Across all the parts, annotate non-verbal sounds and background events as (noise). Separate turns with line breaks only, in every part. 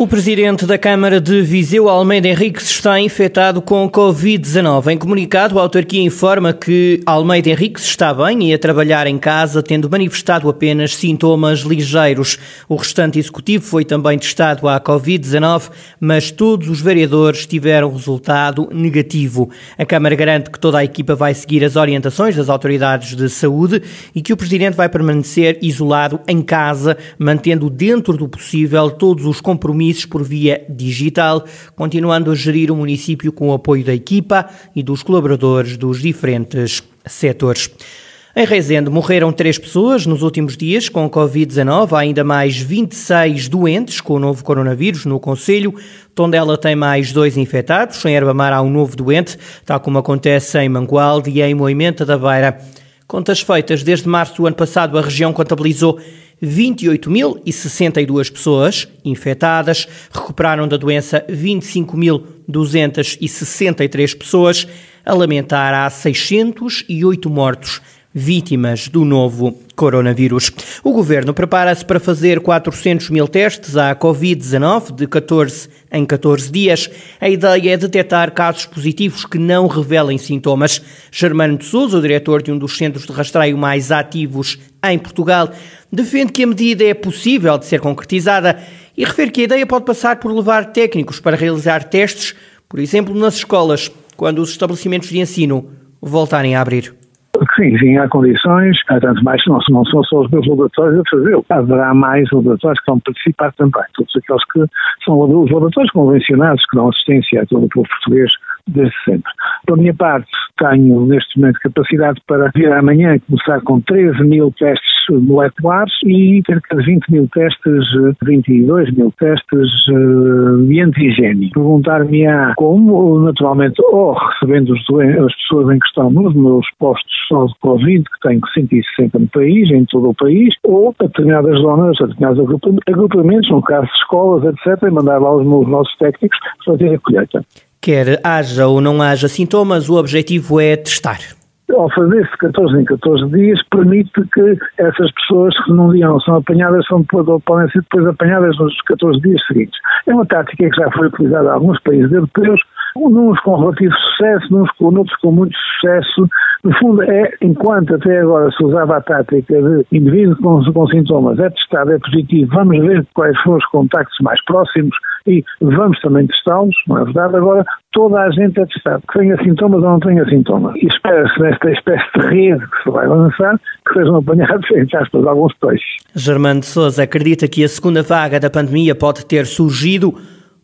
O presidente da Câmara de Viseu, Almeida Henriques, está infectado com Covid-19. Em comunicado, a autarquia informa que Almeida Henriques está bem e a trabalhar em casa, tendo manifestado apenas sintomas ligeiros. O restante executivo foi também testado à Covid-19, mas todos os vereadores tiveram resultado negativo. A Câmara garante que toda a equipa vai seguir as orientações das autoridades de saúde e que o presidente vai permanecer isolado em casa, mantendo dentro do possível todos os compromissos compromissos por via digital, continuando a gerir o município com o apoio da equipa e dos colaboradores dos diferentes setores. Em Rezende morreram três pessoas nos últimos dias com Covid-19. Há ainda mais 26 doentes com o novo coronavírus no Conselho. Tondela tem mais dois infectados. Em Herbamar há um novo doente, tal como acontece em Mangualde e em Moimenta da Beira. Contas feitas desde março do ano passado, a região contabilizou 28.062 pessoas infectadas, recuperaram da doença 25.263 pessoas, a lamentar há 608 mortos vítimas do novo coronavírus. O governo prepara-se para fazer 400 mil testes à Covid-19 de 14 em 14 dias. A ideia é detectar casos positivos que não revelem sintomas. Germano de Souza, o diretor de um dos centros de rastreio mais ativos em Portugal, defende que a medida é possível de ser concretizada e refere que a ideia pode passar por levar técnicos para realizar testes, por exemplo, nas escolas, quando os estabelecimentos de ensino voltarem a abrir.
Sim, sim, há condições, tanto mais não, não são só os meus laboratórios a fazê-lo. Haverá mais laboratórios que vão participar também. Todos aqueles que são os laboratórios convencionados que dão assistência a todo o povo português desde sempre. Pela minha parte, tenho neste momento capacidade para vir amanhã começar com 13 mil testes moleculares e cerca de 20 mil testes, 22 mil testes uh, de antigênio. Perguntar-me-á como, naturalmente, ou recebendo as pessoas em questão nos meus postos só de Covid, que tenho 160 no país, em todo o país, ou a determinadas zonas, a determinados agrupamentos, no caso de escolas, etc., e mandar lá os meus nossos técnicos fazer a colheita.
Quer haja ou não haja sintomas, o objetivo é testar
ao fazer-se 14 em 14 dias, permite que essas pessoas que num dia não são apanhadas são depois, podem ser depois apanhadas nos 14 dias seguintes. É uma tática que já foi utilizada em alguns países europeus, uns com relativo sucesso, uns com outros com muito sucesso. No fundo, é, enquanto até agora se usava a tática de indivíduo com, com sintomas é testado, é positivo, vamos ver quais foram os contactos mais próximos e vamos também testá-los, não é verdade? Agora, toda a gente é testada, que tenha sintomas ou não tenha sintomas. E espera-se nesta espécie de rede que se vai lançar, que sejam apanhados, (laughs) entre aspas, alguns peixes.
Germano de Souza acredita que a segunda vaga da pandemia pode ter surgido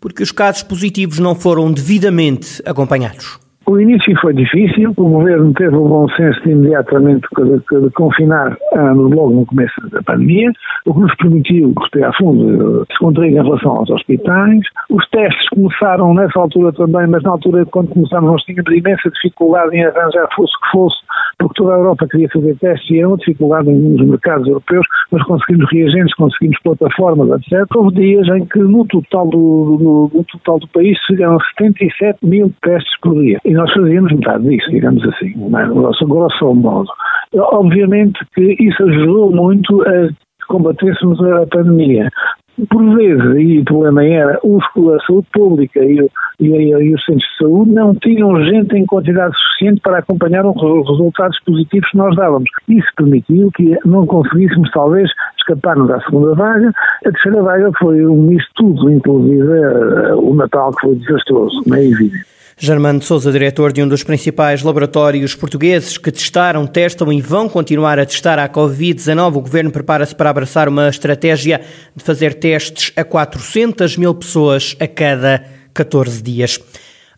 porque os casos positivos não foram devidamente acompanhados.
O início foi difícil, o governo teve o bom senso de imediatamente de, de confinar logo no começo da pandemia, o que nos permitiu respirar fundo, se contrair em relação aos hospitais. Os testes começaram nessa altura também, mas na altura quando começámos nós tínhamos imensa dificuldade em arranjar fosse que fosse, porque toda a Europa queria fazer testes e era uma dificuldade nos mercados europeus, mas conseguimos reagentes, conseguimos plataformas, etc. Houve dias em que no total do, no, no total do país se 77 mil testes por dia e nós fazíamos metade disso, digamos assim, grosso, grosso modo. Obviamente que isso ajudou muito a combatêssemos a pandemia. Por vezes, e o problema era, os, a saúde pública e, e, e, os centros de saúde não tinham gente em quantidade suficiente para acompanhar os resultados positivos que nós dávamos. Isso permitiu que não conseguíssemos, talvez, escapar-nos à segunda vaga. A terceira vaga foi um misto tudo, inclusive uh, o Natal, que foi desastroso, não é evidente.
Germano de Souza, diretor de um dos principais laboratórios portugueses que testaram, testam e vão continuar a testar a Covid-19, o governo prepara-se para abraçar uma estratégia de fazer testes a 400 mil pessoas a cada 14 dias.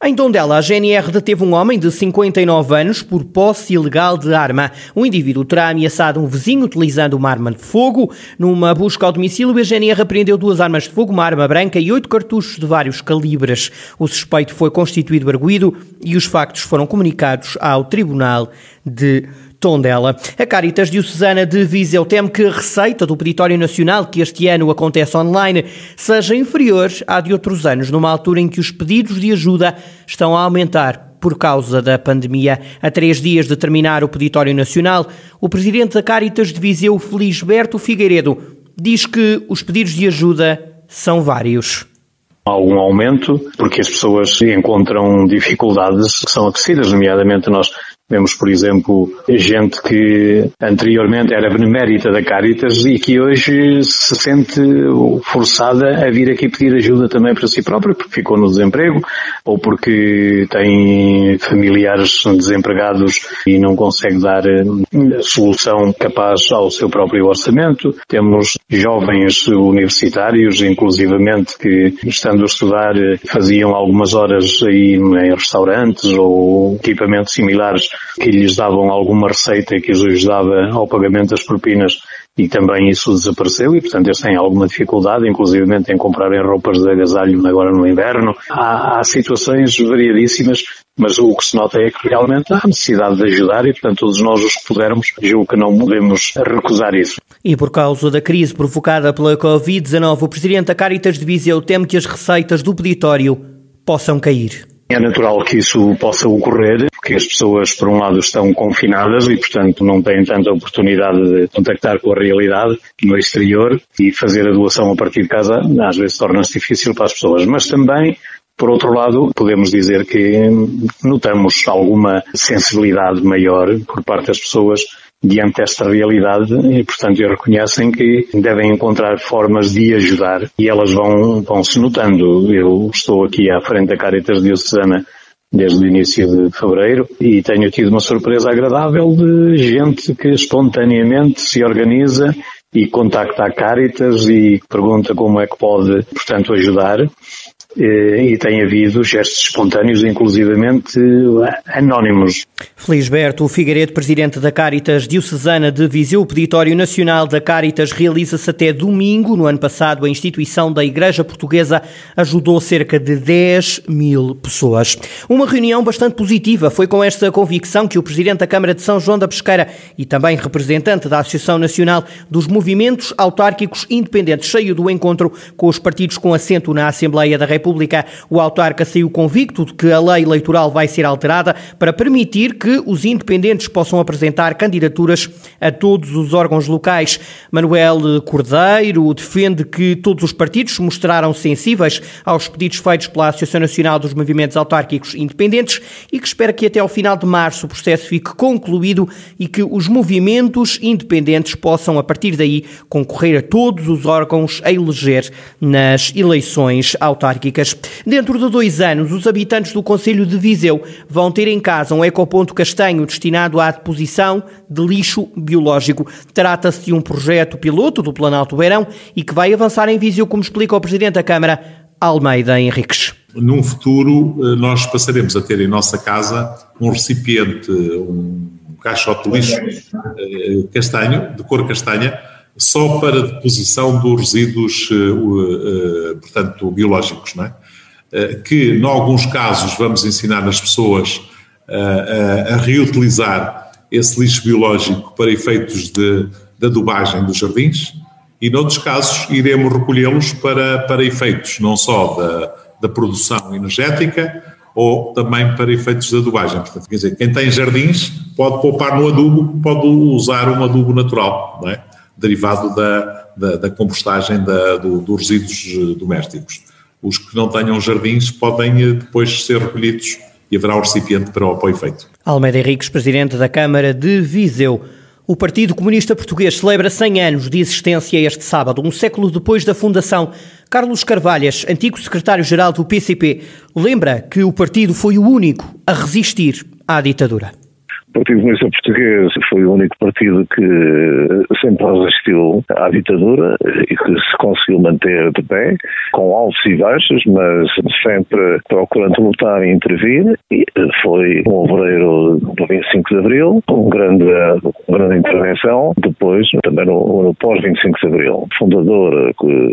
Em Tondela, a GNR deteve um homem de 59 anos por posse ilegal de arma. O indivíduo terá ameaçado um vizinho utilizando uma arma de fogo. Numa busca ao domicílio, a GNR apreendeu duas armas de fogo, uma arma branca e oito cartuchos de vários calibres. O suspeito foi constituído arguído e os factos foram comunicados ao Tribunal de Tondela. A Caritas Diocesana de Viseu teme que a receita do Peditório Nacional, que este ano acontece online, seja inferior à de outros anos, numa altura em que os pedidos de ajuda estão a aumentar por causa da pandemia. A três dias de terminar o peditório nacional, o presidente da Caritas de Viseu, Felisberto Figueiredo, diz que os pedidos de ajuda são vários
algum aumento, porque as pessoas encontram dificuldades que são acrescidas, nomeadamente nós Vemos, por exemplo, gente que anteriormente era benemérita da Caritas e que hoje se sente forçada a vir aqui pedir ajuda também para si própria, porque ficou no desemprego ou porque tem familiares desempregados e não consegue dar eh, solução capaz ao seu próprio orçamento. Temos jovens universitários, inclusivamente, que estando a estudar faziam algumas horas aí em restaurantes ou equipamentos similares que lhes davam alguma receita que os ajudava ao pagamento das propinas e também isso desapareceu e, portanto, eles têm alguma dificuldade, inclusivamente em comprarem roupas de agasalho agora no inverno. Há, há situações variadíssimas, mas o que se nota é que realmente há necessidade de ajudar e, portanto, todos nós os que pudermos, julgo que não podemos recusar isso.
E por causa da crise provocada pela Covid-19, o Presidente da Caritas de Viseu teme que as receitas do peditório possam cair.
É natural que isso possa ocorrer, porque as pessoas, por um lado, estão confinadas e, portanto, não têm tanta oportunidade de contactar com a realidade no exterior e fazer a doação a partir de casa, às vezes torna-se difícil para as pessoas. Mas também por outro lado, podemos dizer que notamos alguma sensibilidade maior por parte das pessoas diante desta realidade e, portanto, reconhecem que devem encontrar formas de ajudar e elas vão, vão se notando. Eu estou aqui à frente da Caritas Diocesana desde o início de fevereiro e tenho tido uma surpresa agradável de gente que espontaneamente se organiza e contacta a Caritas e pergunta como é que pode, portanto, ajudar. Eh, e tem havido gestos espontâneos, inclusivamente anónimos.
Felisberto Figueiredo, presidente da Caritas Diocesana de Viseu, o peditório nacional da Caritas realiza-se até domingo. No ano passado, a instituição da Igreja Portuguesa ajudou cerca de 10 mil pessoas. Uma reunião bastante positiva. Foi com esta convicção que o presidente da Câmara de São João da Pesqueira e também representante da Associação Nacional dos Movimentos Autárquicos Independentes saiu do encontro com os partidos com assento na Assembleia da República República, o autarca saiu convicto de que a lei eleitoral vai ser alterada para permitir que os independentes possam apresentar candidaturas a todos os órgãos locais. Manuel Cordeiro defende que todos os partidos mostraram sensíveis aos pedidos feitos pela Associação Nacional dos Movimentos Autárquicos Independentes e que espera que até ao final de março o processo fique concluído e que os movimentos independentes possam, a partir daí, concorrer a todos os órgãos a eleger nas eleições autárquicas públicas. Dentro de dois anos, os habitantes do Conselho de Viseu vão ter em casa um ecoponto castanho destinado à deposição de lixo biológico. Trata-se de um projeto piloto do Planalto Beirão e que vai avançar em Viseu, como explica o Presidente da Câmara, Almeida Henriques.
Num futuro, eh, nós passaremos a ter em nossa casa um recipiente, um caixote de lixo eh, castanho, de cor castanha, só para deposição dos resíduos, eh, eh, portanto, biológicos, não é? Eh, que, em alguns casos, vamos ensinar as pessoas a, reutilizar esse lixo biológico para efeitos de, de adubagem dos jardins e, noutros casos, iremos recolhê-los para, para efeitos não só da, da produção energética, ou também para efeitos de adubagem. Portanto, quer dizer, quem tem jardins pode poupar no adubo, pode usar um adubo natural, não é? Derivado da, da, da compostagem da, do, dos resíduos domésticos. Os que não tenham jardins podem eh, depois ser recolhidos e haverá o recipiente para o apoio feito.
Almeida Henriques, presidente da Câmara de Viseu. O Partido Comunista Português celebra 100 anos de existência este sábado, um século depois da fundação. Carlos Carvalhas, antigo secretário-geral do PCP, lembra que o partido foi o único a resistir à ditadura.
O Partido Comunista Português foi o único partido que sempre resistiu à ditadura e que se conseguiu manter de pé, com altos e baixos, mas sempre procurando lutar e intervir. E foi um obreiro do 25 de Abril, com grande, grande intervenção, depois também no, no pós-25 de Abril. Fundador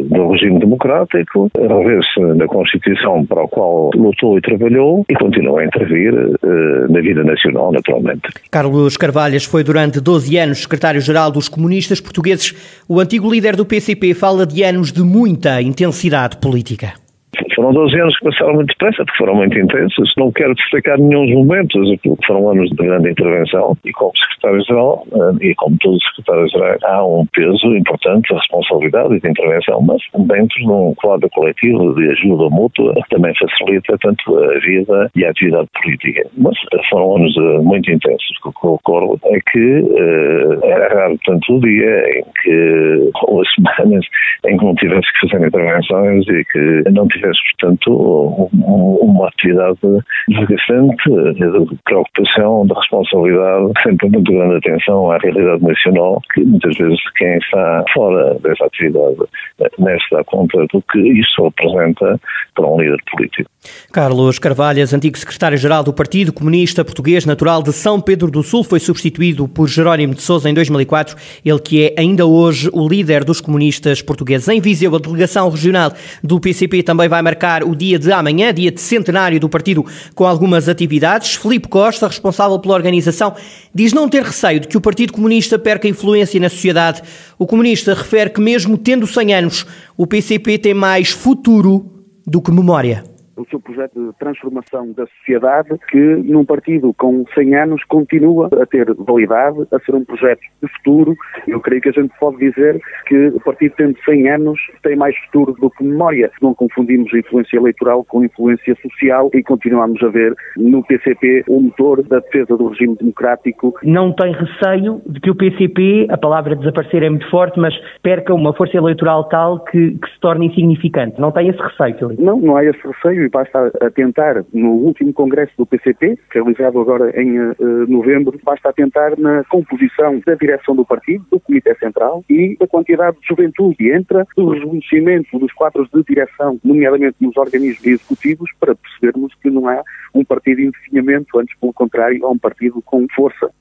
do regime democrático, revê-se na Constituição para a qual lutou e trabalhou e continua a intervir uh, na vida nacional, naturalmente.
Carlos Carvalhas foi durante 12 anos secretário-geral dos comunistas portugueses. O antigo líder do PCP fala de anos de muita intensidade política
Foram 12 anos que passaram muito depressa, porque foram muito intensos. Não quero destacar nenhum dos momentos, porque foram anos de grande intervenção e como secretário-geral, eh, e como todos os secretários-gerais, há um peso importante de responsabilidade e de intervenção, mas dentro de um quadro coletivo de ajuda mútua que também facilita tanto a vida e a atividade política. Mas foram anos eh, muito intensos. O que ocorre é que era raro tanto o dia em que, ou as semanas, em que não tivesse que fazer intervenções e que não tivesse, portanto, uma atividade desgastante, de preocupação, de responsabilidade, sempre muito grande atenção à realidade nacional, que muitas vezes quem está fora dessa atividade nem se dá conta do que isso representa para um líder político.
Carlos Carvalhas, antigo secretário-geral do Partido Comunista Português, natural de São Pedro do Sul, foi substituído por Jerónimo de Sousa em 2004, ele que é ainda hoje o líder dos comunistas portugueses. Em Viseu, a delegação regional do PCP também vai marcar o dia de amanhã, dia de centenário do partido, com algumas atividades. Felipe Costa, responsável pela organização, diz não ter receio de que o Partido Comunista perca influência na sociedade. O comunista refere que mesmo tendo 100 anos, o PCP tem mais futuro do que memória
o seu projeto de transformação da sociedade, que num partido com 100 anos continua a ter validade, a ser um projeto de futuro. Eu creio que a gente pode dizer que o partido tendo 100 anos tem mais futuro do que memória. Não confundimos a influência eleitoral com influência social e continuamos a ver no PCP o motor da defesa do regime democrático.
Não tem receio de que o PCP, a palavra desaparecer é muito forte, mas perca uma força eleitoral tal que, que se torne insignificante. Não tem esse receio, Filipe?
Não, não há esse receio basta atentar no último congresso do PCP, realizado agora em uh, novembro, basta atentar na composição da direção do partido, do Comitê Central e da quantidade de juventude entra, do reconhecimento dos quadros de direção, nomeadamente nos organismos executivos, para percebermos que não há um partido em definhamento, antes pelo contrário, há um partido com força.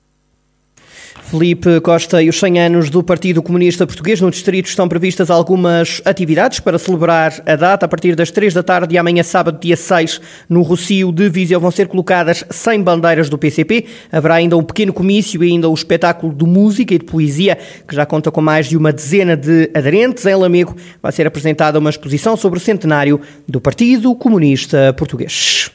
Felipe Costa e os 100 anos do Partido Comunista Português. No distrito estão previstas algumas atividades para celebrar a data. A partir das 3 da tarde de amanhã, sábado, dia 6, no Rocio de Viseu, vão ser colocadas 100 bandeiras do PCP. Haverá ainda um pequeno comício e ainda o um espetáculo de música e de poesia, que já conta com mais de uma dezena de aderentes. Em Lamego vai ser apresentada uma exposição sobre o centenário do Partido Comunista Português.